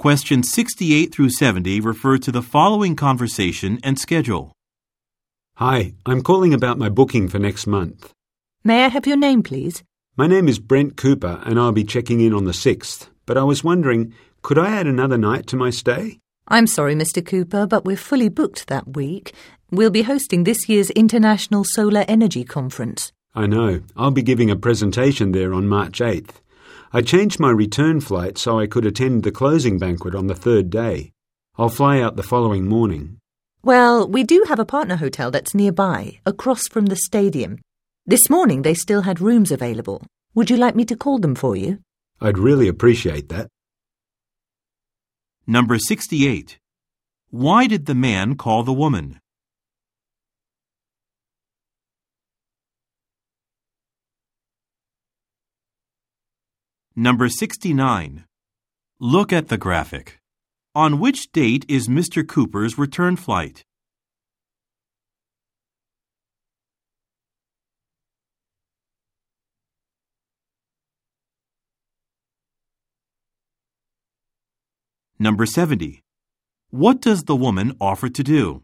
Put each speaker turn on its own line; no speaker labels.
Questions 68 through 70 refer to the following conversation and schedule.
Hi, I'm calling about my booking for next month.
May I have your name, please?
My name is Brent Cooper and I'll be checking in on the 6th, but I was wondering, could I add another night to my stay?
I'm sorry, Mr. Cooper, but we're fully booked that week. We'll be hosting this year's International Solar Energy Conference.
I know. I'll be giving a presentation there on March 8th. I changed my return flight so I could attend the closing banquet on the third day. I'll fly out the following morning.
Well, we do have a partner hotel that's nearby, across from the stadium. This morning they still had rooms available. Would you like me to call them for you?
I'd really appreciate that.
Number 68. Why did the man call the woman? Number 69. Look at the graphic. On which date is Mr. Cooper's return flight? Number 70. What does the woman offer to do?